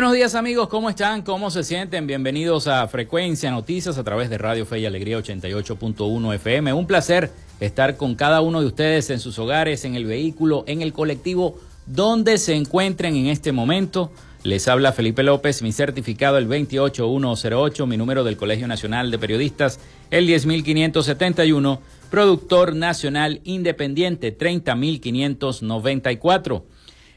Buenos días amigos, ¿cómo están? ¿Cómo se sienten? Bienvenidos a Frecuencia Noticias a través de Radio Fe y Alegría 88.1 FM. Un placer estar con cada uno de ustedes en sus hogares, en el vehículo, en el colectivo, donde se encuentren en este momento. Les habla Felipe López, mi certificado el 28108, mi número del Colegio Nacional de Periodistas el 10571, productor nacional independiente 30594.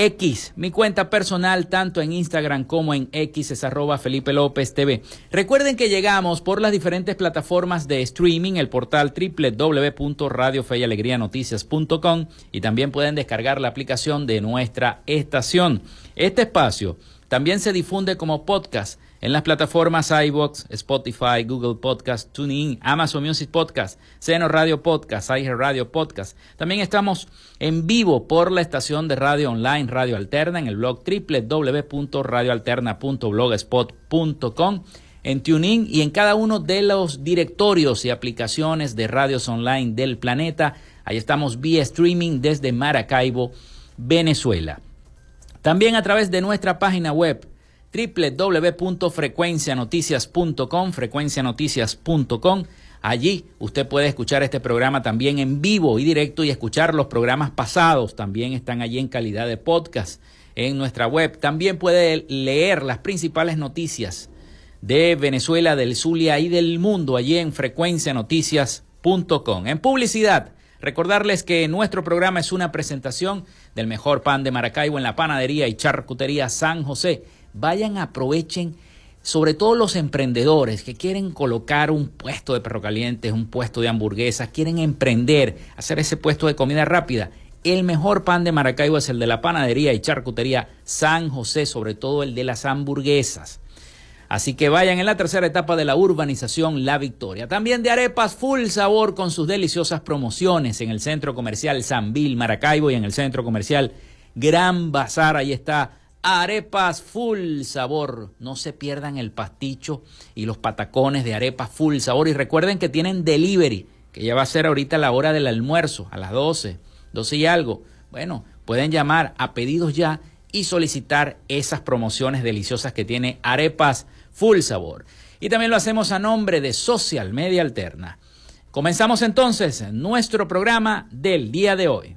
X, mi cuenta personal tanto en Instagram como en X es arroba Felipe López TV. Recuerden que llegamos por las diferentes plataformas de streaming, el portal www.radiofeyalegrianoticias.com y también pueden descargar la aplicación de nuestra estación. Este espacio también se difunde como podcast en las plataformas iBox, Spotify, Google Podcast, TuneIn, Amazon Music Podcast, Seno Radio Podcast, iHeart Radio Podcast. También estamos en vivo por la estación de radio online Radio Alterna en el blog www.radioalterna.blogspot.com en TuneIn y en cada uno de los directorios y aplicaciones de radios online del planeta. Ahí estamos vía streaming desde Maracaibo, Venezuela. También a través de nuestra página web www.frecuencianoticias.com, frecuencianoticias.com. Allí usted puede escuchar este programa también en vivo y directo y escuchar los programas pasados. También están allí en calidad de podcast en nuestra web. También puede leer las principales noticias de Venezuela, del Zulia y del mundo allí en frecuencianoticias.com. En publicidad, recordarles que nuestro programa es una presentación del mejor pan de Maracaibo en la panadería y charcutería San José vayan, aprovechen, sobre todo los emprendedores que quieren colocar un puesto de perro caliente, un puesto de hamburguesas, quieren emprender, hacer ese puesto de comida rápida. El mejor pan de Maracaibo es el de la panadería y charcutería San José, sobre todo el de las hamburguesas. Así que vayan en la tercera etapa de la urbanización La Victoria. También de arepas full sabor con sus deliciosas promociones en el centro comercial San Bill Maracaibo y en el centro comercial Gran Bazar. Ahí está Arepas full sabor. No se pierdan el pasticho y los patacones de arepas full sabor. Y recuerden que tienen delivery, que ya va a ser ahorita la hora del almuerzo, a las 12, 12 y algo. Bueno, pueden llamar a pedidos ya y solicitar esas promociones deliciosas que tiene Arepas Full Sabor. Y también lo hacemos a nombre de Social Media Alterna. Comenzamos entonces nuestro programa del día de hoy.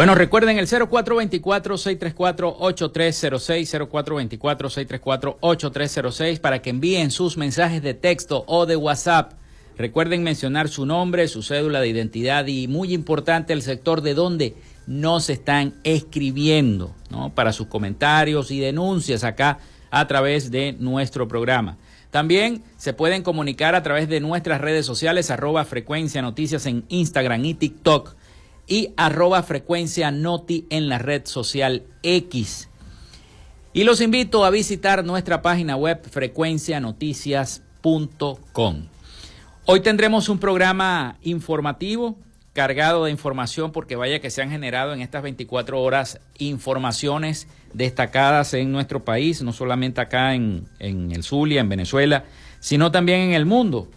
Bueno, recuerden el 0424-634-8306, 0424-634-8306 para que envíen sus mensajes de texto o de WhatsApp. Recuerden mencionar su nombre, su cédula de identidad y muy importante el sector de donde nos están escribiendo, ¿no? Para sus comentarios y denuncias acá a través de nuestro programa. También se pueden comunicar a través de nuestras redes sociales, arroba frecuencia noticias en Instagram y TikTok y arroba frecuencia noti en la red social X. Y los invito a visitar nuestra página web frecuencianoticias.com. Hoy tendremos un programa informativo cargado de información porque vaya que se han generado en estas 24 horas informaciones destacadas en nuestro país, no solamente acá en, en el Zulia, en Venezuela, sino también en el mundo.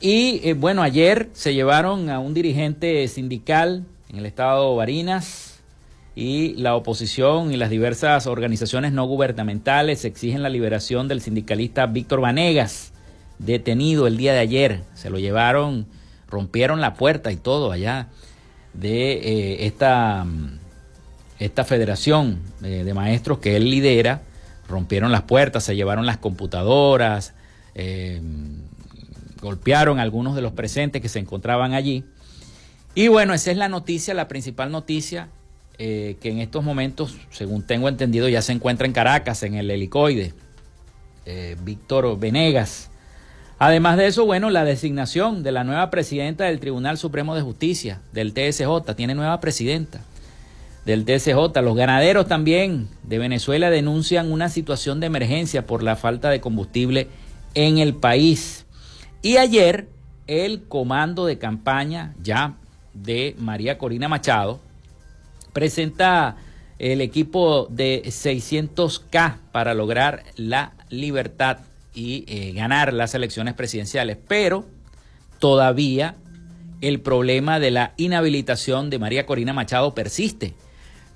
Y eh, bueno, ayer se llevaron a un dirigente sindical en el estado Barinas y la oposición y las diversas organizaciones no gubernamentales exigen la liberación del sindicalista Víctor Vanegas, detenido el día de ayer. Se lo llevaron, rompieron la puerta y todo allá de eh, esta, esta federación eh, de maestros que él lidera. Rompieron las puertas, se llevaron las computadoras golpearon a algunos de los presentes que se encontraban allí. Y bueno, esa es la noticia, la principal noticia, eh, que en estos momentos, según tengo entendido, ya se encuentra en Caracas, en el helicoide, eh, Víctor Venegas. Además de eso, bueno, la designación de la nueva presidenta del Tribunal Supremo de Justicia, del TSJ, tiene nueva presidenta del TSJ. Los ganaderos también de Venezuela denuncian una situación de emergencia por la falta de combustible en el país. Y ayer el comando de campaña ya de María Corina Machado presenta el equipo de 600K para lograr la libertad y eh, ganar las elecciones presidenciales. Pero todavía el problema de la inhabilitación de María Corina Machado persiste.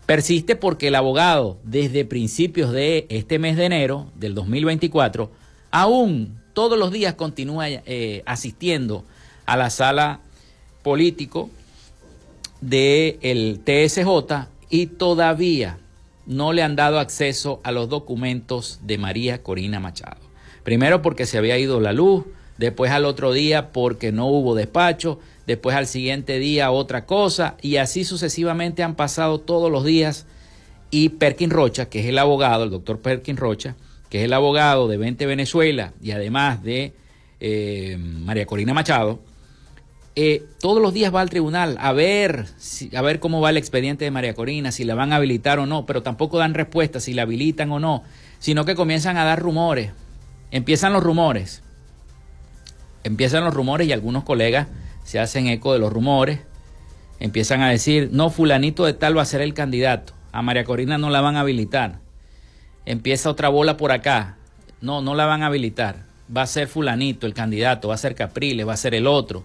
Persiste porque el abogado desde principios de este mes de enero del 2024 aún todos los días continúa eh, asistiendo a la sala político del TSJ y todavía no le han dado acceso a los documentos de María Corina Machado. Primero porque se había ido la luz, después al otro día porque no hubo despacho, después al siguiente día otra cosa y así sucesivamente han pasado todos los días y Perkin Rocha, que es el abogado, el doctor Perkin Rocha, que es el abogado de 20 Venezuela y además de eh, María Corina Machado, eh, todos los días va al tribunal a ver, a ver cómo va el expediente de María Corina, si la van a habilitar o no, pero tampoco dan respuesta si la habilitan o no, sino que comienzan a dar rumores. Empiezan los rumores. Empiezan los rumores y algunos colegas se hacen eco de los rumores. Empiezan a decir, no, fulanito de tal va a ser el candidato. A María Corina no la van a habilitar. Empieza otra bola por acá. No, no la van a habilitar. Va a ser fulanito el candidato, va a ser Capriles, va a ser el otro.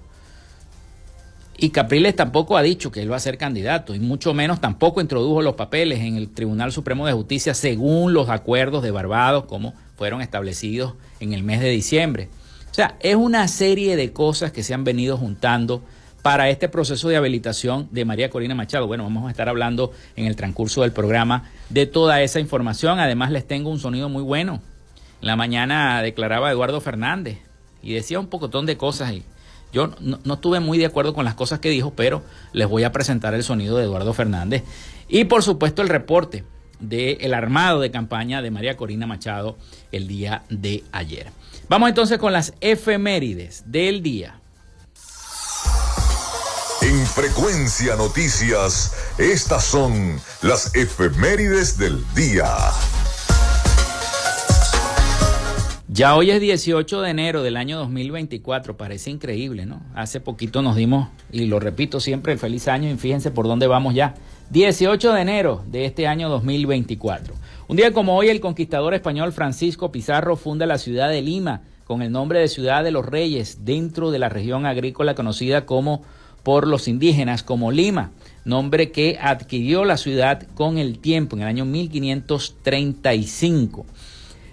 Y Capriles tampoco ha dicho que él va a ser candidato, y mucho menos tampoco introdujo los papeles en el Tribunal Supremo de Justicia según los acuerdos de Barbados, como fueron establecidos en el mes de diciembre. O sea, es una serie de cosas que se han venido juntando para este proceso de habilitación de María Corina Machado. Bueno, vamos a estar hablando en el transcurso del programa de toda esa información. Además, les tengo un sonido muy bueno. En la mañana declaraba Eduardo Fernández y decía un pocotón de cosas y yo no, estuve muy de acuerdo con las cosas que dijo, pero les voy a presentar el sonido de Eduardo Fernández. Y por supuesto el reporte del armado de campaña de María Corina Machado el día de ayer. Vamos entonces con las efemérides del día. En Frecuencia Noticias, estas son las efemérides del día. Ya hoy es 18 de enero del año 2024, parece increíble, ¿no? Hace poquito nos dimos, y lo repito siempre, el feliz año y fíjense por dónde vamos ya. 18 de enero de este año 2024. Un día como hoy el conquistador español Francisco Pizarro funda la ciudad de Lima con el nombre de Ciudad de los Reyes dentro de la región agrícola conocida como por los indígenas como Lima, nombre que adquirió la ciudad con el tiempo en el año 1535.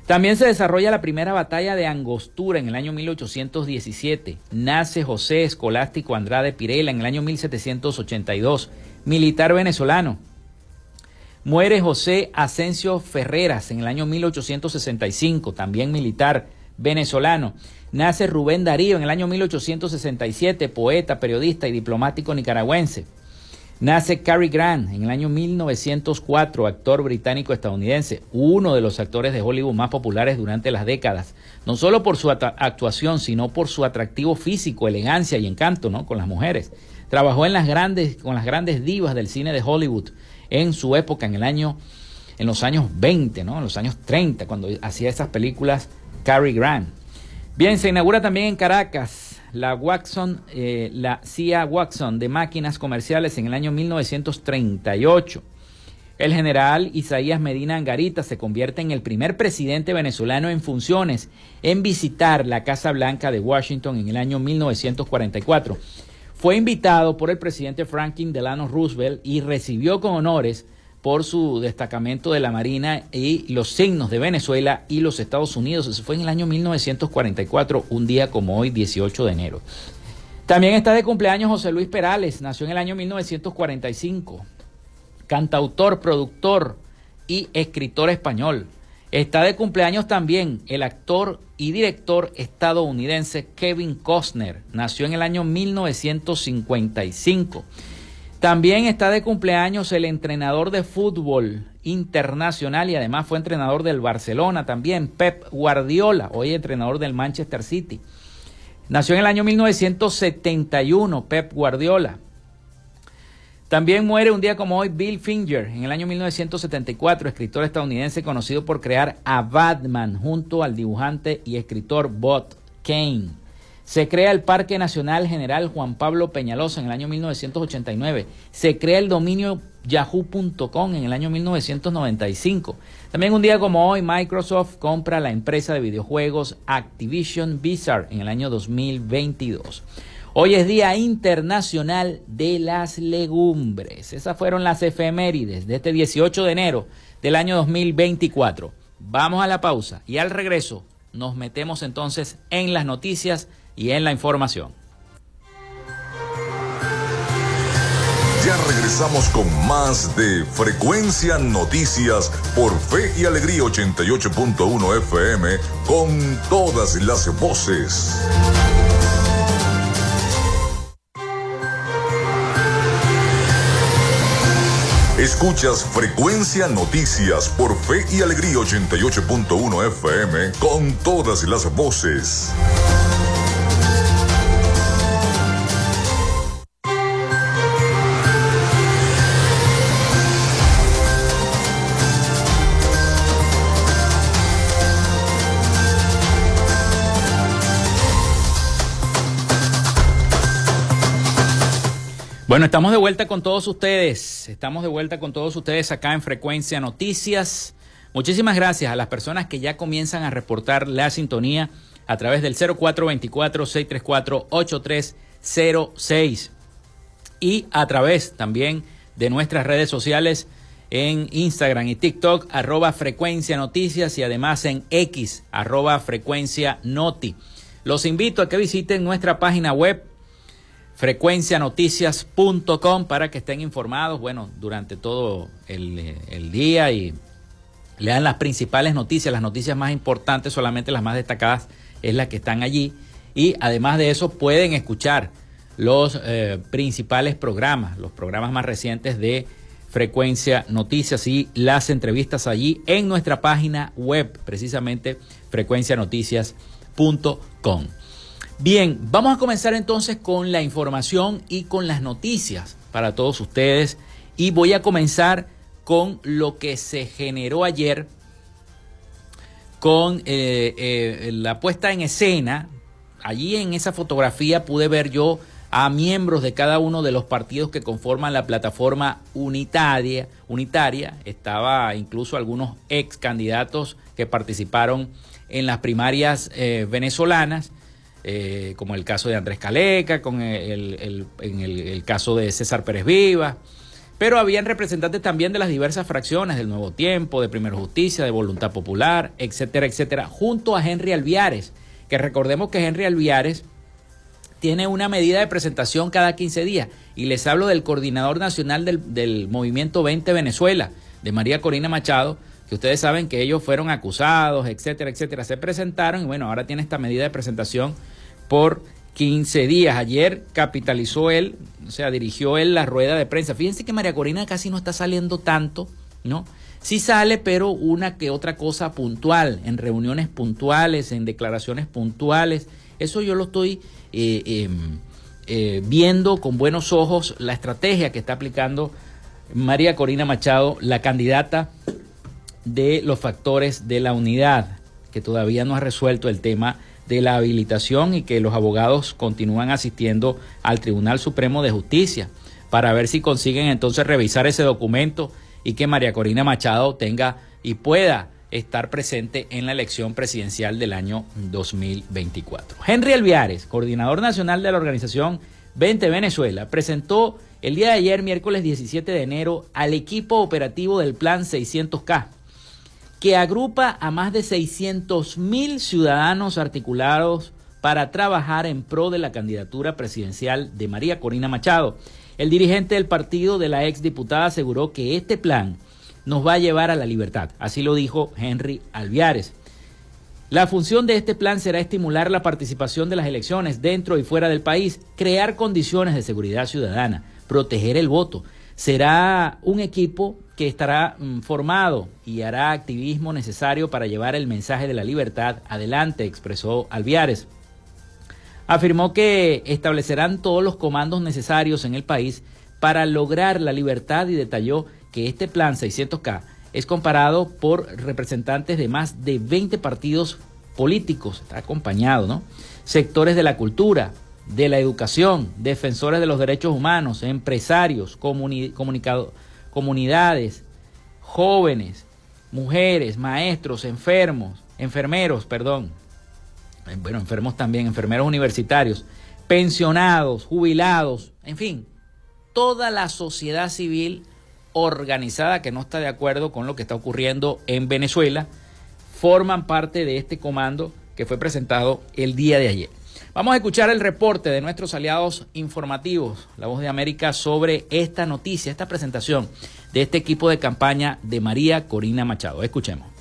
También se desarrolla la primera batalla de Angostura en el año 1817. Nace José Escolástico Andrade Pirela en el año 1782, militar venezolano. Muere José Asensio Ferreras en el año 1865, también militar venezolano. Nace Rubén Darío en el año 1867, poeta, periodista y diplomático nicaragüense. Nace Cary Grant en el año 1904, actor británico-estadounidense, uno de los actores de Hollywood más populares durante las décadas, no solo por su actuación, sino por su atractivo físico, elegancia y encanto ¿no? con las mujeres. Trabajó en las grandes, con las grandes divas del cine de Hollywood en su época, en el año, en los años 20, ¿no? en los años 30, cuando hacía esas películas Cary Grant. Bien, se inaugura también en Caracas la Watson, eh, la CIA Watson de máquinas comerciales en el año 1938. El general Isaías Medina Angarita se convierte en el primer presidente venezolano en funciones en visitar la Casa Blanca de Washington en el año 1944. Fue invitado por el presidente Franklin Delano Roosevelt y recibió con honores por su destacamento de la Marina y los signos de Venezuela y los Estados Unidos. Eso fue en el año 1944, un día como hoy, 18 de enero. También está de cumpleaños José Luis Perales, nació en el año 1945, cantautor, productor y escritor español. Está de cumpleaños también el actor y director estadounidense Kevin Costner, nació en el año 1955. También está de cumpleaños el entrenador de fútbol internacional y además fue entrenador del Barcelona también, Pep Guardiola, hoy entrenador del Manchester City. Nació en el año 1971, Pep Guardiola. También muere un día como hoy Bill Finger, en el año 1974, escritor estadounidense conocido por crear a Batman junto al dibujante y escritor Bob Kane. Se crea el Parque Nacional General Juan Pablo Peñalosa en el año 1989. Se crea el dominio yahoo.com en el año 1995. También un día como hoy, Microsoft compra la empresa de videojuegos Activision Blizzard en el año 2022. Hoy es Día Internacional de las Legumbres. Esas fueron las efemérides de este 18 de enero del año 2024. Vamos a la pausa y al regreso nos metemos entonces en las noticias y en la información. Ya regresamos con más de Frecuencia Noticias por Fe y Alegría 88.1 FM con todas las voces. Escuchas Frecuencia Noticias por Fe y Alegría 88.1 FM con todas las voces. Bueno, estamos de vuelta con todos ustedes. Estamos de vuelta con todos ustedes acá en Frecuencia Noticias. Muchísimas gracias a las personas que ya comienzan a reportar la sintonía a través del 0424-634-8306 y a través también de nuestras redes sociales en Instagram y TikTok, arroba frecuencia noticias y además en X, arroba frecuencia noti. Los invito a que visiten nuestra página web frecuencianoticias.com para que estén informados, bueno, durante todo el, día y lean las principales noticias, las noticias más importantes, solamente las más destacadas es las que están allí. Y además de eso pueden escuchar los eh, principales programas, los programas más recientes de Frecuencia Noticias y las entrevistas allí en nuestra página web, precisamente frecuencianoticias.com. Bien, vamos a comenzar entonces con la información y con las noticias para todos ustedes. Y voy a comenzar con lo que se generó ayer con eh, eh, la puesta en escena. Allí en esa fotografía pude ver yo a miembros de cada uno de los partidos que conforman la plataforma unitaria. unitaria. Estaba incluso algunos ex candidatos que participaron en las primarias eh, venezolanas eh, como el caso de Andrés Caleca, con el, en el, caso de César Pérez Viva. Pero habían representantes también de las diversas fracciones del Nuevo Tiempo, de Primero Justicia, de Voluntad Popular, etcétera, etcétera, junto a Henry Alviares, que recordemos que Henry Alviares tiene una medida de presentación cada 15 días. Y les hablo del coordinador nacional del, del Movimiento 20 Venezuela, de María Corina Machado, que ustedes saben que ellos fueron acusados, etcétera, etcétera, se presentaron y bueno, ahora tiene esta medida de presentación por 15 días. Ayer capitalizó él, o sea, dirigió él la rueda de prensa. Fíjense que María Corina casi no está saliendo tanto, ¿no? Sí sale, pero una que otra cosa puntual, en reuniones puntuales, en declaraciones puntuales. Eso yo lo estoy eh, em, eh, viendo con buenos ojos, la estrategia que está aplicando María Corina Machado, la candidata de los factores de la unidad, que todavía no ha resuelto el tema de la habilitación y que los abogados continúan asistiendo al Tribunal Supremo de Justicia para ver si consiguen entonces revisar ese documento y que María Corina Machado tenga y pueda estar presente en la elección presidencial del año 2024. Henry Alviares, coordinador nacional de la organización 20 Venezuela, presentó el día de ayer, miércoles 17 de enero, al equipo operativo del Plan 600K que agrupa a más de 600 mil ciudadanos articulados para trabajar en pro de la candidatura presidencial de María Corina Machado. El dirigente del partido de la exdiputada aseguró que este plan nos va a llevar a la libertad. Así lo dijo Henry Alviares. La función de este plan será estimular la participación de las elecciones dentro y fuera del país, crear condiciones de seguridad ciudadana, proteger el voto. Será un equipo que estará mm, formado y hará activismo necesario para llevar el mensaje de la libertad adelante, expresó Alviares. Afirmó que establecerán todos los comandos necesarios en el país para lograr la libertad y detalló que este plan 600K es comparado por representantes de más de 20 partidos políticos, está acompañado, ¿no? Sectores de la cultura, de la educación, defensores de los derechos humanos, empresarios, comunidades, jóvenes, mujeres, maestros, enfermos, enfermeros, perdón, eh, bueno, enfermos también, enfermeros universitarios, pensionados, jubilados, en fin, toda la sociedad civil organizada que no está de acuerdo con lo que está ocurriendo en Venezuela, forman parte de este comando que fue presentado el día de ayer. Vamos a escuchar el reporte de nuestros aliados informativos, La Voz de América, sobre esta noticia, esta presentación de este equipo de campaña de María Corina Machado. Escuchemos.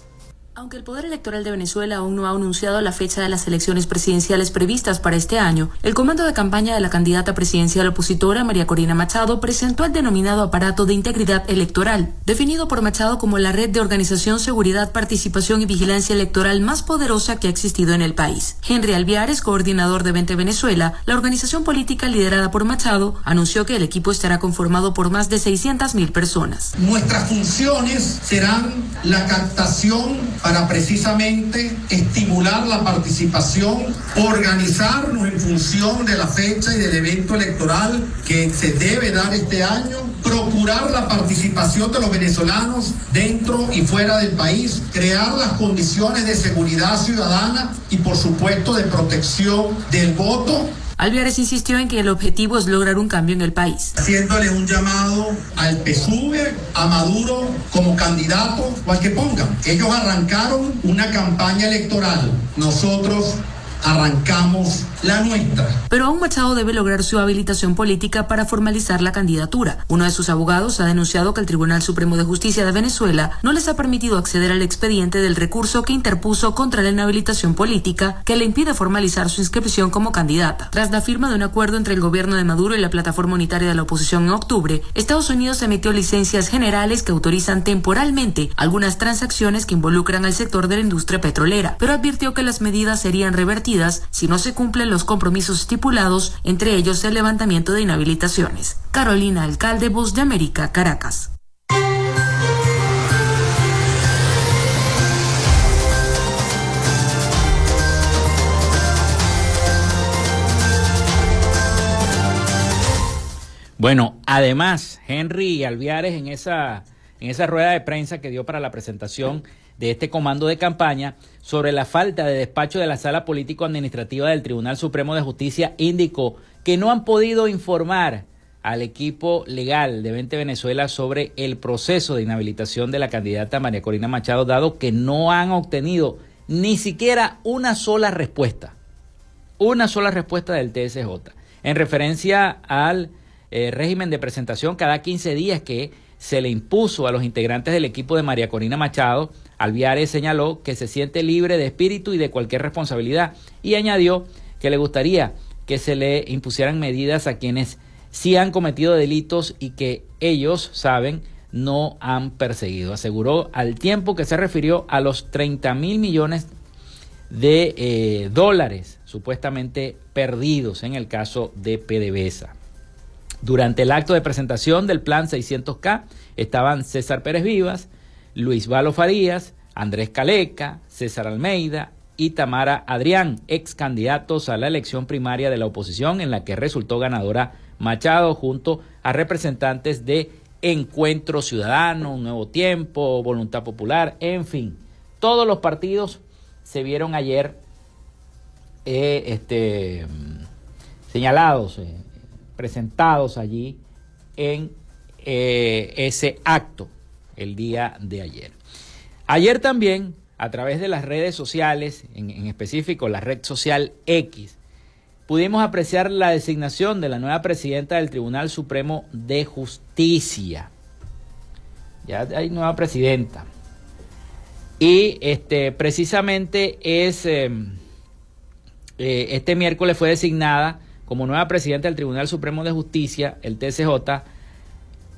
Aunque el Poder Electoral de Venezuela aún no ha anunciado la fecha de las elecciones presidenciales previstas para este año, el comando de campaña de la candidata presidencial opositora María Corina Machado presentó el denominado aparato de integridad electoral, definido por Machado como la red de organización, seguridad, participación y vigilancia electoral más poderosa que ha existido en el país. Henry Alviares, coordinador de 20 Venezuela, la organización política liderada por Machado, anunció que el equipo estará conformado por más de 600.000 personas. Nuestras funciones serán la captación para precisamente estimular la participación, organizarnos en función de la fecha y del evento electoral que se debe dar este año, procurar la participación de los venezolanos dentro y fuera del país, crear las condiciones de seguridad ciudadana y por supuesto de protección del voto Alviares insistió en que el objetivo es lograr un cambio en el país. Haciéndole un llamado al PSUV, a Maduro como candidato o al que pongan. Ellos arrancaron una campaña electoral. Nosotros arrancamos la nuestra. Pero aún Machado debe lograr su habilitación política para formalizar la candidatura. Uno de sus abogados ha denunciado que el Tribunal Supremo de Justicia de Venezuela no les ha permitido acceder al expediente del recurso que interpuso contra la inhabilitación política que le impide formalizar su inscripción como candidata. Tras la firma de un acuerdo entre el gobierno de Maduro y la plataforma unitaria de la oposición en octubre, Estados Unidos emitió licencias generales que autorizan temporalmente algunas transacciones que involucran al sector de la industria petrolera, pero advirtió que las medidas serían revertidas si no se cumplen los compromisos estipulados, entre ellos el levantamiento de inhabilitaciones. Carolina Alcalde, Voz de América, Caracas. Bueno, además, Henry Alviares en esa, en esa rueda de prensa que dio para la presentación de este comando de campaña sobre la falta de despacho de la Sala Político-Administrativa del Tribunal Supremo de Justicia indicó que no han podido informar al equipo legal de 20 Venezuela sobre el proceso de inhabilitación de la candidata María Corina Machado, dado que no han obtenido ni siquiera una sola respuesta, una sola respuesta del TSJ, en referencia al eh, régimen de presentación cada 15 días que se le impuso a los integrantes del equipo de María Corina Machado Alviares señaló que se siente libre de espíritu y de cualquier responsabilidad y añadió que le gustaría que se le impusieran medidas a quienes sí han cometido delitos y que ellos saben no han perseguido. Aseguró al tiempo que se refirió a los 30 mil millones de eh, dólares supuestamente perdidos en el caso de PDVSA. Durante el acto de presentación del plan 600K estaban César Pérez Vivas, Luis Valo Farías, Andrés Caleca, César Almeida y Tamara Adrián, ex candidatos a la elección primaria de la oposición en la que resultó ganadora Machado junto a representantes de Encuentro Ciudadano, Nuevo Tiempo, Voluntad Popular, en fin, todos los partidos se vieron ayer eh, este, señalados, eh, presentados allí en eh, ese acto el día de ayer. Ayer también, a través de las redes sociales, en, específico la red social X, pudimos apreciar la designación de la nueva presidenta del Tribunal Supremo de Justicia. Ya hay nueva presidenta. Y este, precisamente es, em, eh, este miércoles fue designada como nueva presidenta del Tribunal Supremo de Justicia, el TCJ,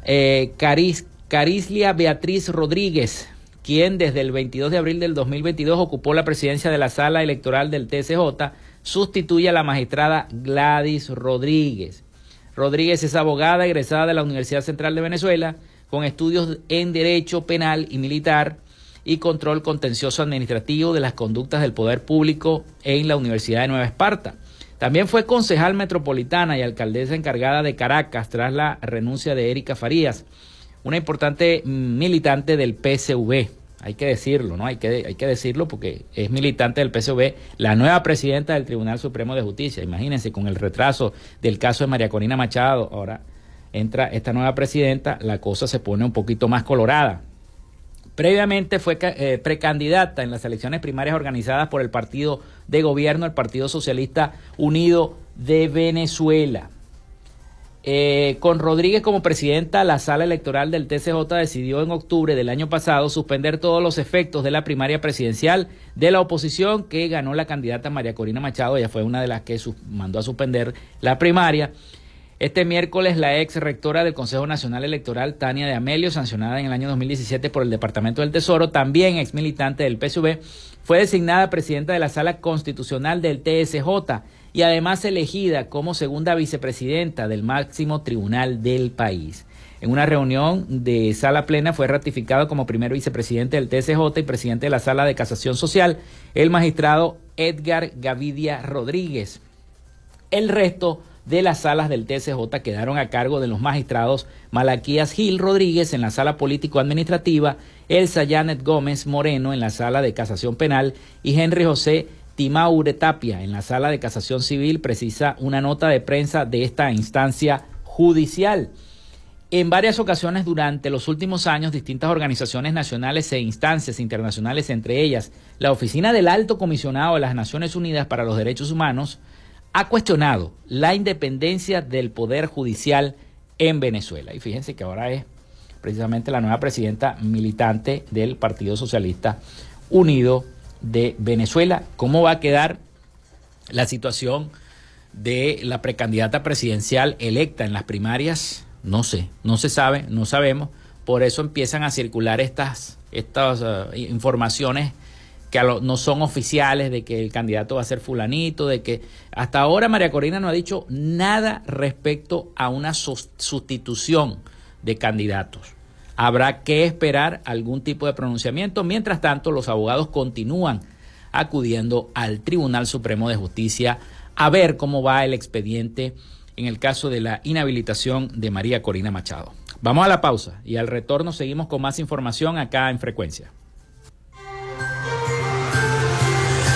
eh, Caris Carislia Beatriz Rodríguez, quien desde el 22 de abril del 2022 ocupó la presidencia de la sala electoral del TCJ, sustituye a la magistrada Gladys Rodríguez. Rodríguez es abogada egresada de la Universidad Central de Venezuela, con estudios en Derecho Penal y Militar y Control Contencioso Administrativo de las Conductas del Poder Público en la Universidad de Nueva Esparta. También fue concejal metropolitana y alcaldesa encargada de Caracas tras la renuncia de Erika Farías una importante militante del PSV. Hay que decirlo, ¿no? Hay que, hay que decirlo porque es militante del PSV, la nueva presidenta del Tribunal Supremo de Justicia. Imagínense, con el retraso del caso de María Corina Machado, ahora entra esta nueva presidenta, la cosa se pone un poquito más colorada. Previamente fue eh, precandidata en las elecciones primarias organizadas por el partido de gobierno, el Partido Socialista Unido de Venezuela. Eh, con Rodríguez como presidenta, la sala electoral del TCJ decidió en octubre del año pasado suspender todos los efectos de la primaria presidencial de la oposición que ganó la candidata María Corina Machado. Ella fue una de las que mandó a suspender la primaria. Este miércoles, la ex rectora del Consejo Nacional Electoral, Tania de Amelio, sancionada en el año 2017 por el Departamento del Tesoro, también ex militante del PSV, fue designada presidenta de la Sala Constitucional del TSJ y además elegida como segunda vicepresidenta del máximo tribunal del país. En una reunión de sala plena fue ratificado como primer vicepresidente del TSJ y presidente de la Sala de Casación Social el magistrado Edgar Gavidia Rodríguez. El resto de las salas del TSJ quedaron a cargo de los magistrados Malaquías Gil Rodríguez en la sala político-administrativa, Elsa Janet Gómez Moreno en la sala de casación penal y Henry José Timaure Tapia en la sala de casación civil, precisa una nota de prensa de esta instancia judicial. En varias ocasiones durante los últimos años, distintas organizaciones nacionales e instancias internacionales, entre ellas la Oficina del Alto Comisionado de las Naciones Unidas para los Derechos Humanos, ha cuestionado la independencia del Poder Judicial en Venezuela. Y fíjense que ahora es precisamente la nueva presidenta militante del Partido Socialista Unido de Venezuela. ¿Cómo va a quedar la situación de la precandidata presidencial electa en las primarias? No sé, no se sabe, no sabemos. Por eso empiezan a circular estas, estas uh, informaciones que no son oficiales de que el candidato va a ser fulanito, de que hasta ahora María Corina no ha dicho nada respecto a una sustitución de candidatos. Habrá que esperar algún tipo de pronunciamiento. Mientras tanto, los abogados continúan acudiendo al Tribunal Supremo de Justicia a ver cómo va el expediente en el caso de la inhabilitación de María Corina Machado. Vamos a la pausa y al retorno seguimos con más información acá en Frecuencia.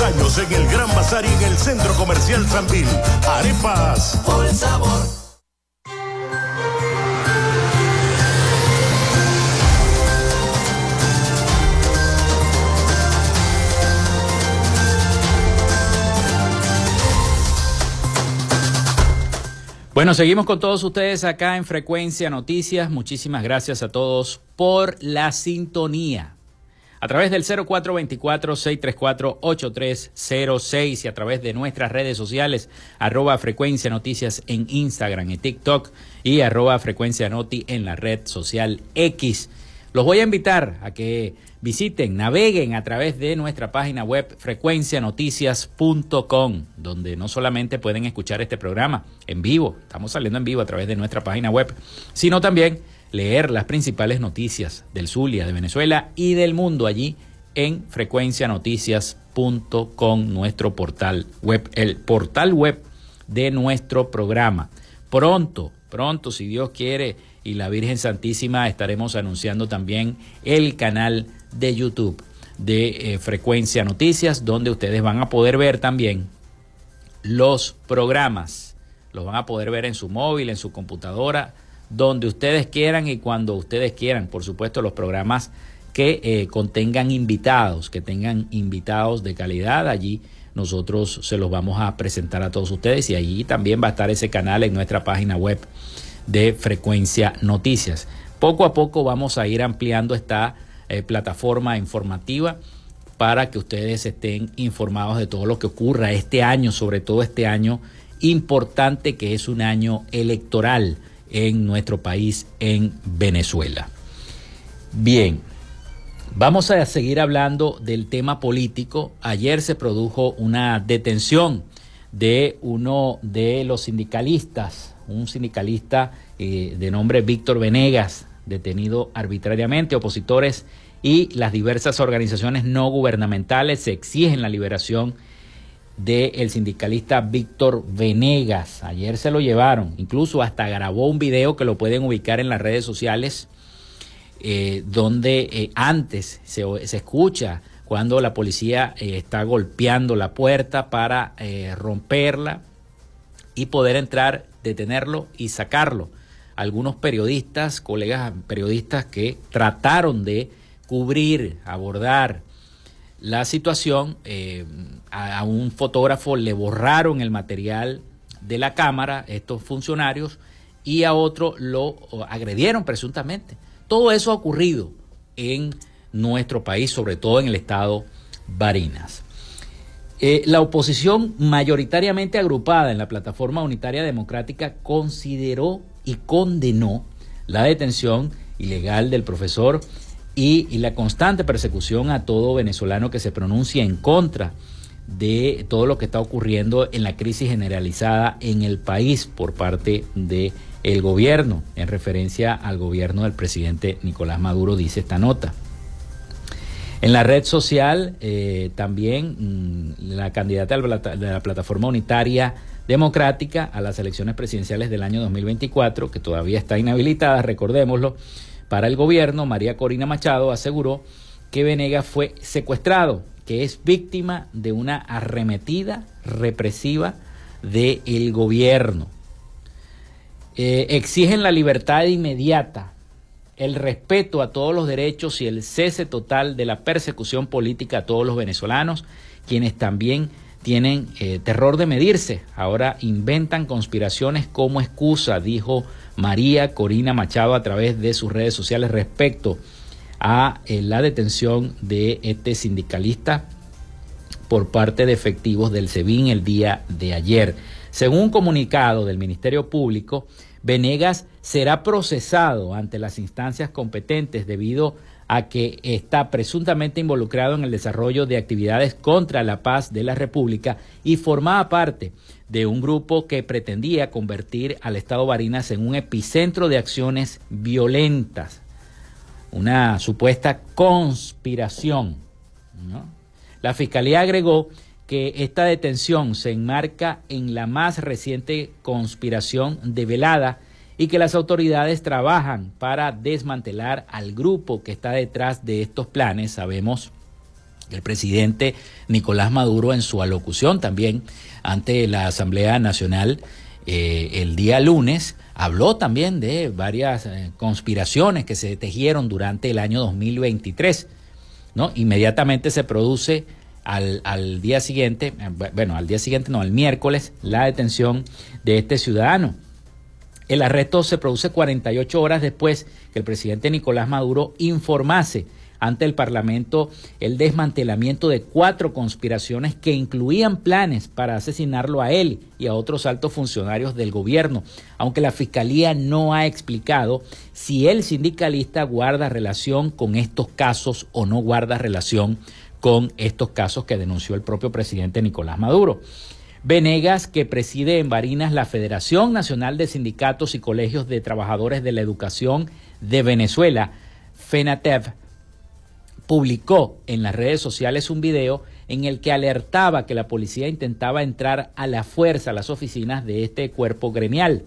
Años en el Gran Bazar y en el Centro Comercial Tranvil. Arepas. Por sabor. Bueno, seguimos con todos ustedes acá en Frecuencia Noticias. Muchísimas gracias a todos por la sintonía a través del 0424-634-8306 y a través de nuestras redes sociales, arroba frecuencia noticias en Instagram y TikTok y arroba frecuencia noti en la red social X. Los voy a invitar a que visiten, naveguen a través de nuestra página web frecuencianoticias.com, donde no solamente pueden escuchar este programa en vivo, estamos saliendo en vivo a través de nuestra página web, sino también leer las principales noticias del Zulia, de Venezuela y del mundo allí en frecuencianoticias.com, nuestro portal web, el portal web de nuestro programa. Pronto, pronto, si Dios quiere y la Virgen Santísima, estaremos anunciando también el canal de YouTube de eh, Frecuencia Noticias, donde ustedes van a poder ver también los programas. Los van a poder ver en su móvil, en su computadora, donde ustedes quieran y cuando ustedes quieran. Por supuesto, los programas que eh, contengan invitados, que tengan invitados de calidad. Allí nosotros se los vamos a presentar a todos ustedes y allí también va a estar ese canal en nuestra página web de Frecuencia Noticias. Poco a poco vamos a ir ampliando esta eh, plataforma informativa para que ustedes estén informados de todo lo que ocurra este año, sobre todo este año importante que es un año electoral en nuestro país, en Venezuela. Bien, vamos a seguir hablando del tema político. Ayer se produjo una detención de uno de los sindicalistas, un sindicalista eh, de nombre Víctor Venegas, detenido arbitrariamente. Opositores y las diversas organizaciones no gubernamentales exigen la liberación del sindicalista Víctor Venegas. Ayer se lo llevaron, incluso hasta grabó un video que lo pueden ubicar en las redes sociales, eh, donde eh, antes se, escucha cuando la policía eh, está golpeando la puerta para romperla y poder entrar, detenerlo y sacarlo. Algunos periodistas, colegas periodistas que trataron de cubrir, abordar la situación, a, un fotógrafo le borraron el material de la cámara, estos funcionarios, y a otro lo agredieron presuntamente. Todo eso ha ocurrido en nuestro país, sobre todo en el estado Barinas. Eh, la oposición mayoritariamente agrupada en la plataforma unitaria democrática consideró y condenó la detención ilegal del profesor y, la constante persecución a todo venezolano que se pronuncia en contra de todo lo que está ocurriendo en la crisis generalizada en el país por parte de el gobierno, en referencia al gobierno del presidente Nicolás Maduro, dice esta nota. En la red social eh, también mm, la candidata de la plataforma unitaria democrática a las elecciones presidenciales del año 2024, que todavía está inhabilitada, recordémoslo, para el gobierno, María Corina Machado aseguró que Venegas fue secuestrado, que es víctima de una arremetida represiva del gobierno. Eh, exigen la libertad inmediata, el respeto a todos los derechos y el cese total de la persecución política a todos los venezolanos, quienes también tienen eh, terror de medirse. Ahora inventan conspiraciones como excusa, dijo María Corina Machado a través de sus redes sociales respecto a eh, la detención de este sindicalista por parte de efectivos del SEBIN el día de ayer. Según un comunicado del Ministerio Público, Venegas será procesado ante las instancias competentes debido a que está presuntamente involucrado en el desarrollo de actividades contra la paz de la República y formaba parte de un grupo que pretendía convertir al Estado Barinas en un epicentro de acciones violentas, una supuesta conspiración. La Fiscalía agregó que esta detención se enmarca en la más reciente conspiración develada y que las autoridades trabajan para desmantelar al grupo que está detrás de estos planes. Sabemos que el presidente Nicolás Maduro en su alocución también ante la Asamblea Nacional eh, el día lunes, habló también de varias eh, conspiraciones que se tejieron durante el año 2023. ¿no? Inmediatamente se produce al, al, día siguiente, eh, bueno, al día siguiente no, al miércoles, la detención de este ciudadano. El arresto se produce 48 horas después que el presidente Nicolás Maduro informase ante el Parlamento el desmantelamiento de cuatro conspiraciones que incluían planes para asesinarlo a él y a otros altos funcionarios del gobierno, aunque la Fiscalía no ha explicado si el sindicalista guarda relación con estos casos o no guarda relación con estos casos que denunció el propio presidente Nicolás Maduro. Venegas, que preside en Barinas la Federación Nacional de Sindicatos y Colegios de Trabajadores de la Educación de Venezuela, FENATEV, publicó en las redes sociales un video en el que alertaba que la policía intentaba entrar a la fuerza a las oficinas de este cuerpo gremial.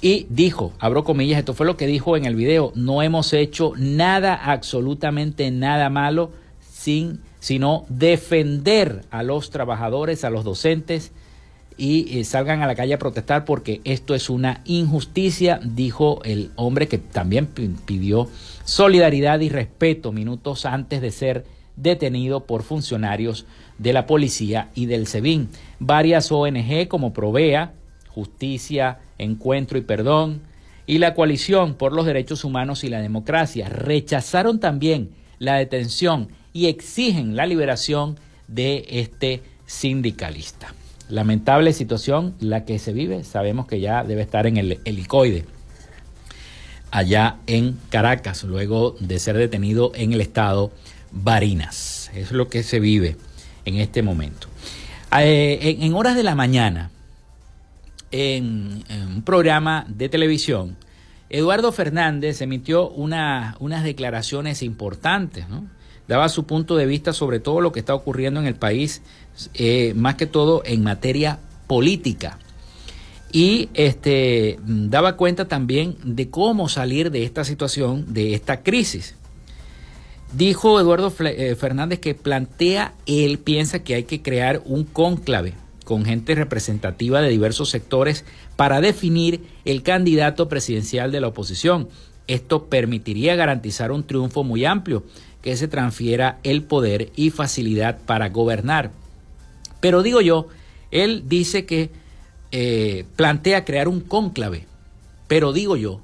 Y dijo, abro comillas, esto fue lo que dijo en el video, no hemos hecho nada, absolutamente nada malo, sin, sino defender a los trabajadores, a los docentes y eh, salgan a la calle a protestar porque esto es una injusticia, dijo el hombre que también pidió solidaridad y respeto minutos antes de ser detenido por funcionarios de la policía y del SEBIN. Varias ONG como Provea, Justicia, Encuentro y Perdón y la Coalición por los Derechos Humanos y la Democracia rechazaron también la detención y exigen la liberación de este sindicalista. Lamentable situación la que se vive, sabemos que ya debe estar en el helicoide allá en Caracas, luego de ser detenido en el estado Barinas. Es lo que se vive en este momento. Eh, en, horas de la mañana, en, un programa de televisión, Eduardo Fernández emitió unas declaraciones importantes, Daba su punto de vista sobre todo lo que está ocurriendo en el país, eh, más que todo en materia política. Y este, daba cuenta también de cómo salir de esta situación, de esta crisis. Dijo Eduardo eh, Fernández que plantea, él piensa que hay que crear un cónclave con gente representativa de diversos sectores para definir el candidato presidencial de la oposición. Esto permitiría garantizar un triunfo muy amplio, que se transfiera el poder y facilidad para gobernar. Pero digo yo, él dice que eh, plantea crear un cónclave, pero digo yo,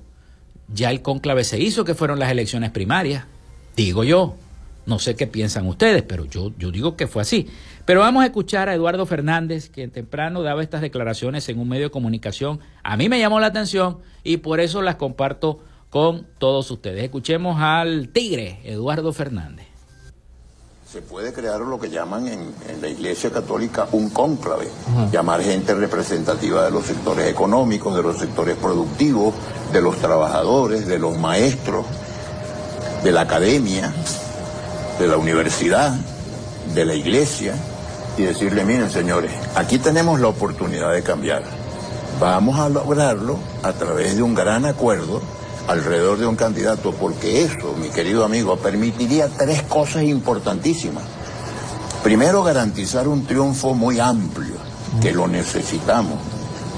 ya el cónclave se hizo, que fueron las elecciones primarias, digo yo, no sé qué piensan ustedes, pero yo, yo digo que fue así. Pero vamos a escuchar a Eduardo Fernández, que temprano daba estas declaraciones en un medio de comunicación. A mí me llamó la atención y por eso las comparto con todos ustedes. Escuchemos al tigre Eduardo Fernández. Se puede crear lo que llaman en, la Iglesia Católica un cónclave, llamar gente representativa de los sectores económicos, de los sectores productivos, de los trabajadores, de los maestros, de la academia, de la universidad, de la iglesia, y decirle, miren señores, aquí tenemos la oportunidad de cambiar. Vamos a lograrlo a través de un gran acuerdo alrededor de un candidato, porque eso, mi querido amigo, permitiría tres cosas importantísimas. Primero, garantizar un triunfo muy amplio, que lo necesitamos,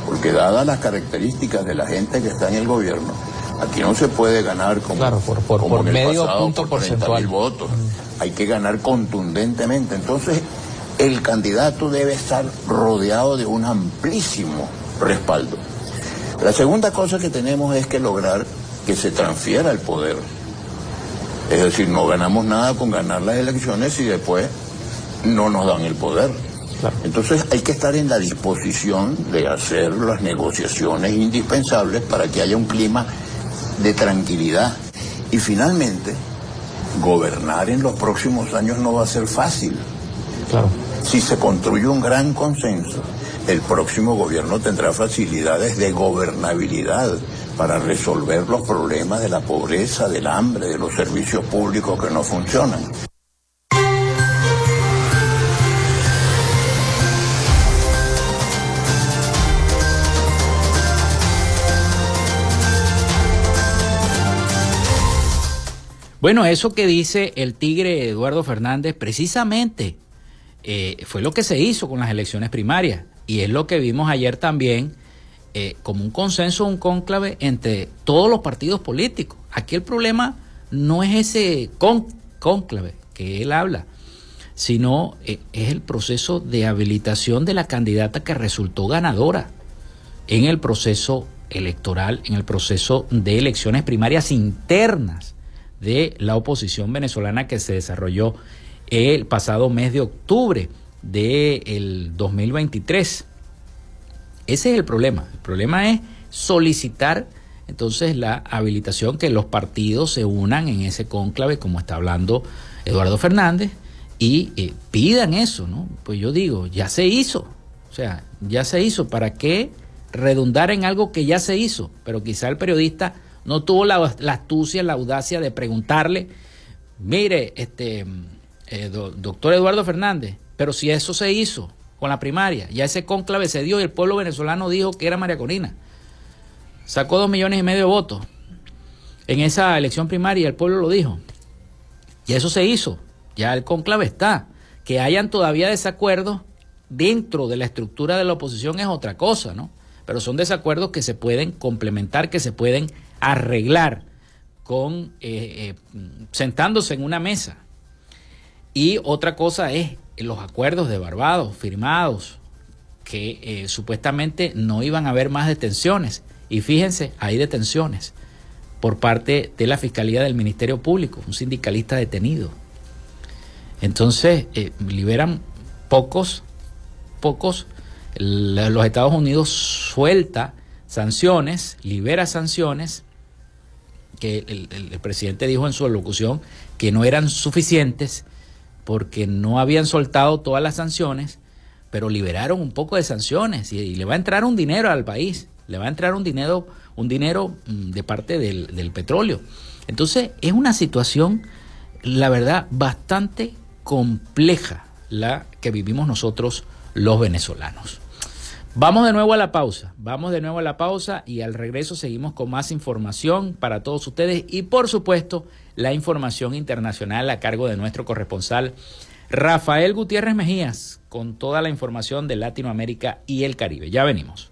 porque dadas las características de la gente que está en el gobierno, aquí no se puede ganar como, claro, por, por, medio punto por porcentual. votos. Hay que ganar contundentemente. Entonces, el candidato debe estar rodeado de un amplísimo respaldo. La segunda cosa que tenemos es que lograr que se transfiera el poder. Es decir, no ganamos nada con ganar las elecciones y después no nos dan el poder. Entonces hay que estar en la disposición de hacer las negociaciones indispensables para que haya un clima de tranquilidad. Y finalmente, gobernar en los próximos años no va a ser fácil. Si se construye un gran consenso, el próximo gobierno tendrá facilidades de gobernabilidad para resolver los problemas de la pobreza, del hambre, de los servicios públicos que no funcionan. Bueno, eso que dice el tigre Eduardo Fernández precisamente eh, fue lo que se hizo con las elecciones primarias y es lo que vimos ayer también eh, como un consenso, un cónclave entre todos los partidos políticos. Aquí el problema no es ese cónclave que él habla, sino eh, es el proceso de habilitación de la candidata que resultó ganadora en el proceso electoral, en el proceso de elecciones primarias internas de la oposición venezolana que se desarrolló el pasado mes de octubre del 2023. Ese es el problema. El problema es solicitar entonces la habilitación que los partidos se unan en ese cónclave, como está hablando Eduardo Fernández, y eh, pidan eso, ¿no? Pues yo digo, ya se hizo. O sea, ya se hizo. ¿Para qué redundar en algo que ya se hizo? Pero quizá el periodista no tuvo la, astucia, la audacia de preguntarle, mire, este eh, doctor Eduardo Fernández, pero si eso se hizo, con la primaria. Ya ese cónclave se dio y el pueblo venezolano dijo que era María Corina. Sacó dos millones y medio de votos. En esa elección primaria el pueblo lo dijo. Y eso se hizo. Ya el cónclave está. Que hayan todavía desacuerdos, dentro de la estructura de la oposición es otra cosa, ¿no? Pero son desacuerdos que se pueden complementar, que se pueden arreglar con eh, eh, sentándose en una mesa. Y otra cosa es los acuerdos de Barbados firmados, que eh, supuestamente no iban a haber más detenciones. Y fíjense, hay detenciones por parte de la Fiscalía del Ministerio Público, un sindicalista detenido. Entonces, liberan pocos, pocos, los Estados Unidos suelta sanciones, libera sanciones, que el, presidente dijo en su locución que no eran suficientes porque no habían soltado todas las sanciones, pero liberaron un poco de sanciones y, le va a entrar un dinero al país, le va a entrar un dinero, un dinero mm, de parte del, del petróleo. Entonces es una situación, la verdad, bastante compleja la que vivimos nosotros los venezolanos. Vamos de nuevo a la pausa, vamos de nuevo a la pausa y al regreso seguimos con más información para todos ustedes y por supuesto la información internacional a cargo de nuestro corresponsal Rafael Gutiérrez Mejías con toda la información de Latinoamérica y el Caribe. Ya venimos.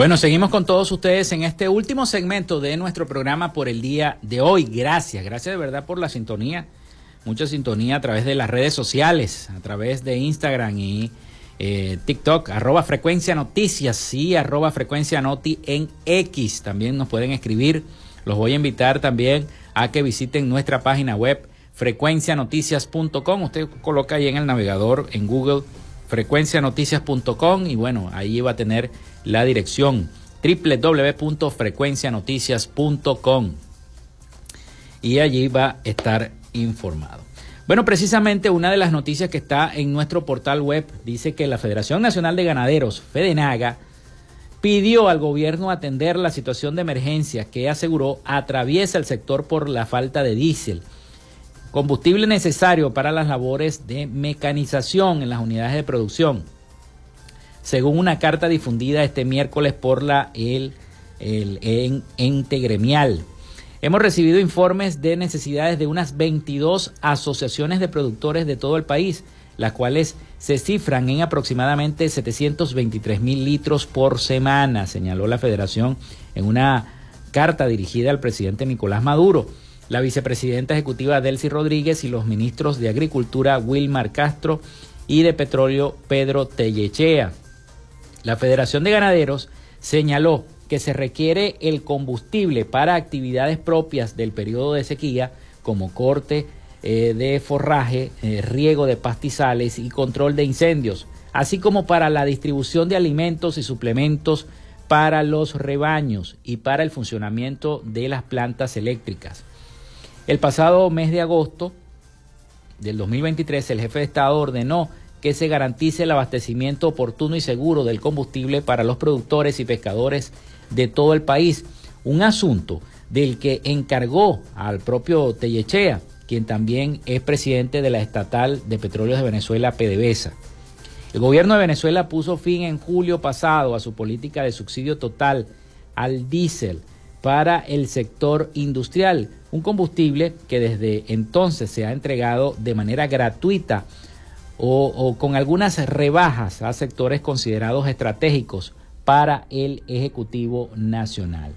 Bueno, seguimos con todos ustedes en este último segmento de nuestro programa por el día de hoy. Gracias, gracias de verdad por la sintonía. Mucha sintonía a través de las redes sociales, a través de Instagram y eh, TikTok, arroba frecuencia noticias y arroba frecuencia noti en X. También nos pueden escribir. Los voy a invitar también a que visiten nuestra página web frecuencianoticias.com. Usted coloca ahí en el navegador, en Google, frecuencianoticias.com y bueno, ahí va a tener la dirección www.frecuencianoticias.com y allí va a estar informado. Bueno, precisamente una de las noticias que está en nuestro portal web dice que la Federación Nacional de Ganaderos, Fedenaga, pidió al gobierno atender la situación de emergencia que aseguró atraviesa el sector por la falta de diésel combustible necesario para las labores de mecanización en las unidades de producción. Según una carta difundida este miércoles por la el, el, ente gremial. Hemos recibido informes de necesidades de unas 22 asociaciones de productores de todo el país, las cuales se cifran en aproximadamente 723 mil litros por semana, señaló la federación en una carta dirigida al presidente Nicolás Maduro la vicepresidenta ejecutiva Delcy Rodríguez y los ministros de Agricultura Wilmar Castro y de Petróleo Pedro Tellechea. La Federación de Ganaderos señaló que se requiere el combustible para actividades propias del periodo de sequía, como corte eh, de forraje, eh, riego de pastizales y control de incendios, así como para la distribución de alimentos y suplementos para los rebaños y para el funcionamiento de las plantas eléctricas. El pasado mes de agosto del 2023, el jefe de Estado ordenó que se garantice el abastecimiento oportuno y seguro del combustible para los productores y pescadores de todo el país. Un asunto del que encargó al propio Tellechea, quien también es presidente de la estatal de petróleos de Venezuela, PDVSA. El gobierno de Venezuela puso fin en julio pasado a su política de subsidio total al diésel para el sector industrial, un combustible que desde entonces se ha entregado de manera gratuita o, con algunas rebajas a sectores considerados estratégicos para el Ejecutivo Nacional.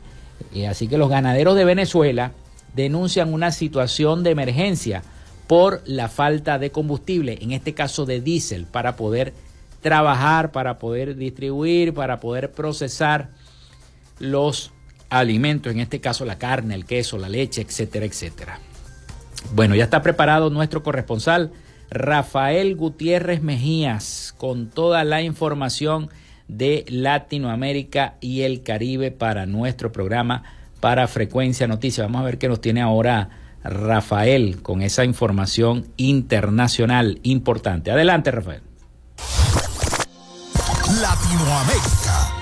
Eh, así que los ganaderos de Venezuela denuncian una situación de emergencia por la falta de combustible, en este caso de diésel, para poder trabajar, para poder distribuir, para poder procesar los alimentos, en este caso la carne, el queso, la leche, etcétera, etcétera. Bueno, ya está preparado nuestro corresponsal Rafael Gutiérrez Mejías con toda la información de Latinoamérica y el Caribe para nuestro programa para Frecuencia Noticias. Vamos a ver qué nos tiene ahora Rafael con esa información internacional importante. Adelante, Rafael. Latinoamérica.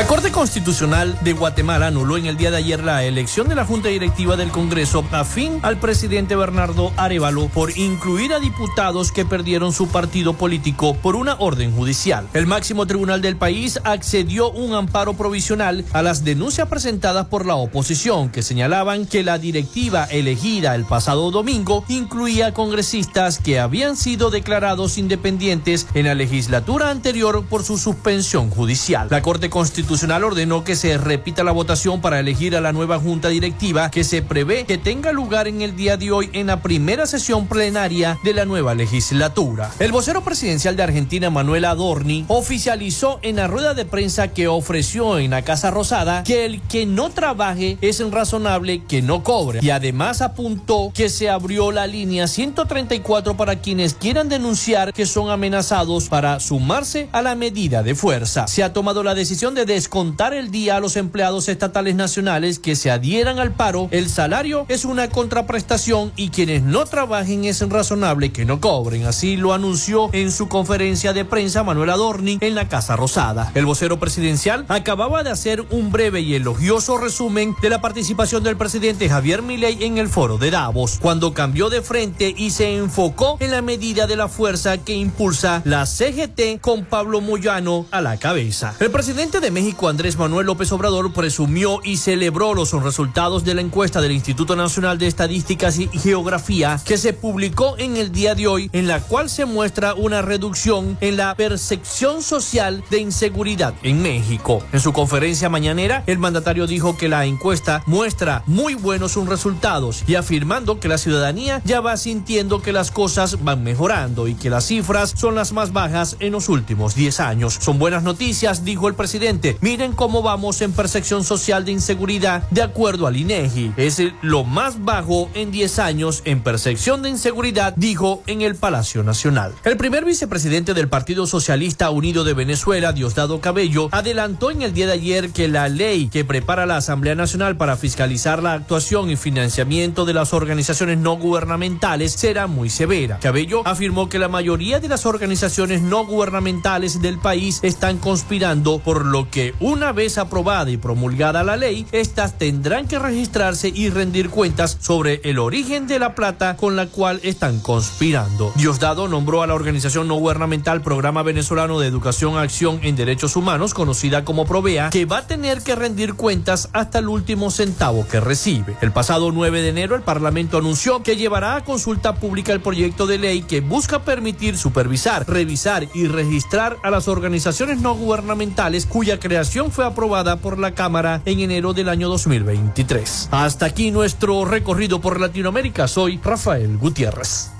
La Corte Constitucional de Guatemala anuló en el día de ayer la elección de la Junta Directiva del Congreso afín al presidente Bernardo Arevalo por incluir a diputados que perdieron su partido político por una orden judicial. El máximo tribunal del país accedió un amparo provisional a las denuncias presentadas por la oposición que señalaban que la directiva elegida el pasado domingo incluía congresistas que habían sido declarados independientes en la legislatura anterior por su suspensión judicial. La Corte Constitucional Constitucional ordenó que se repita la votación para elegir a la nueva Junta Directiva que se prevé que tenga lugar en el día de hoy en la primera sesión plenaria de la nueva legislatura. El vocero presidencial de Argentina, Manuel Adorni, oficializó en la rueda de prensa que ofreció en la Casa Rosada que el que no trabaje es razonable que no cobre y además apuntó que se abrió la línea 134 para quienes quieran denunciar que son amenazados para sumarse a la medida de fuerza. Se ha tomado la decisión de descontar el día a los empleados estatales nacionales que se adhieran al paro, el salario es una contraprestación y quienes no trabajen es razonable que no cobren. Así lo anunció en su conferencia de prensa Manuel Adorni en la Casa Rosada. El vocero presidencial acababa de hacer un breve y elogioso resumen de la participación del presidente Javier Milei en el foro de Davos, cuando cambió de frente y se enfocó en la medida de la fuerza que impulsa la CGT con Pablo Moyano a la cabeza. El presidente de México, Andrés Manuel López Obrador, presumió y celebró los resultados de la encuesta del Instituto Nacional de Estadísticas y Geografía que se publicó en el día de hoy, en la cual se muestra una reducción en la percepción social de inseguridad en México. En su conferencia mañanera, el mandatario dijo que la encuesta muestra muy buenos resultados y afirmando que la ciudadanía ya va sintiendo que las cosas van mejorando y que las cifras son las más bajas en los últimos 10 años. Son buenas noticias, dijo el presidente Miren cómo vamos en percepción social de inseguridad de acuerdo al INEGI. Es lo más bajo en 10 años en percepción de inseguridad, dijo en el Palacio Nacional. El primer vicepresidente del Partido Socialista Unido de Venezuela, Diosdado Cabello, adelantó en el día de ayer que la ley que prepara la Asamblea Nacional para fiscalizar la actuación y financiamiento de las organizaciones no gubernamentales será muy severa. Cabello afirmó que la mayoría de las organizaciones no gubernamentales del país están conspirando por lo que una vez aprobada y promulgada la ley, estas tendrán que registrarse y rendir cuentas sobre el origen de la plata con la cual están conspirando. Diosdado nombró a la organización no gubernamental Programa Venezolano de Educación Acción en Derechos Humanos, conocida como Provea, que va a tener que rendir cuentas hasta el último centavo que recibe. El pasado 9 de enero, el Parlamento anunció que llevará a consulta pública el proyecto de ley que busca permitir supervisar, revisar y registrar a las organizaciones no gubernamentales cuya creación fue aprobada por la Cámara en enero del año 2023. Hasta aquí nuestro recorrido por Latinoamérica. Soy Rafael Gutiérrez.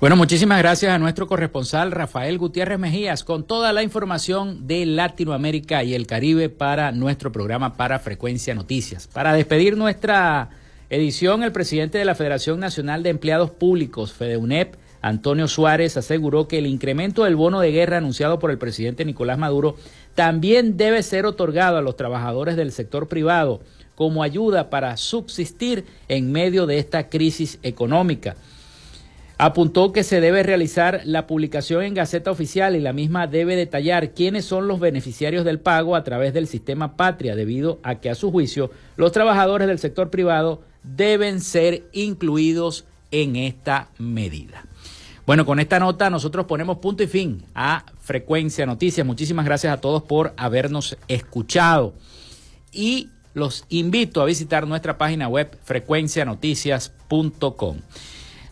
Bueno, muchísimas gracias a nuestro corresponsal Rafael Gutiérrez Mejías con toda la información de Latinoamérica y el Caribe para nuestro programa para Frecuencia Noticias. Para despedir nuestra edición, el presidente de la Federación Nacional de Empleados Públicos, FEDEUNEP, Antonio Suárez, aseguró que el incremento del bono de guerra anunciado por el presidente Nicolás Maduro también debe ser otorgado a los trabajadores del sector privado como ayuda para subsistir en medio de esta crisis económica. Apuntó que se debe realizar la publicación en Gaceta Oficial y la misma debe detallar quiénes son los beneficiarios del pago a través del sistema Patria, debido a que a su juicio los trabajadores del sector privado deben ser incluidos en esta medida. Bueno, con esta nota nosotros ponemos punto y fin a Frecuencia Noticias. Muchísimas gracias a todos por habernos escuchado y los invito a visitar nuestra página web frecuencianoticias.com.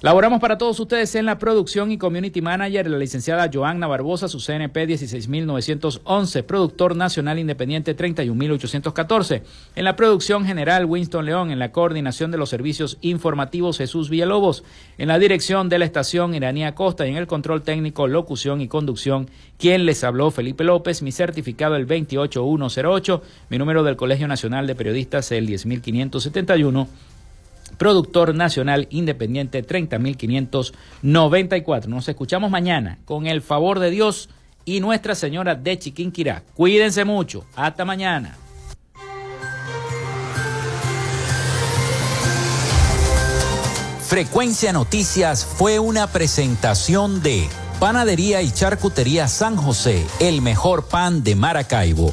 Laboramos para todos ustedes en la producción y community manager la licenciada Joanna Barbosa, su CNP 16911, productor nacional independiente 31814. En la producción general Winston León, en la coordinación de los servicios informativos Jesús Villalobos, en la dirección de la estación Iranía Costa y en el control técnico, locución y conducción, quien les habló Felipe López, mi certificado el 28108, mi número del Colegio Nacional de Periodistas el 10571 productor nacional independiente 30.594. Nos escuchamos mañana con el favor de Dios y Nuestra Señora de Chiquinquirá. Cuídense mucho. Hasta mañana. Frecuencia Noticias fue una presentación de Panadería y Charcutería San José, el mejor pan de Maracaibo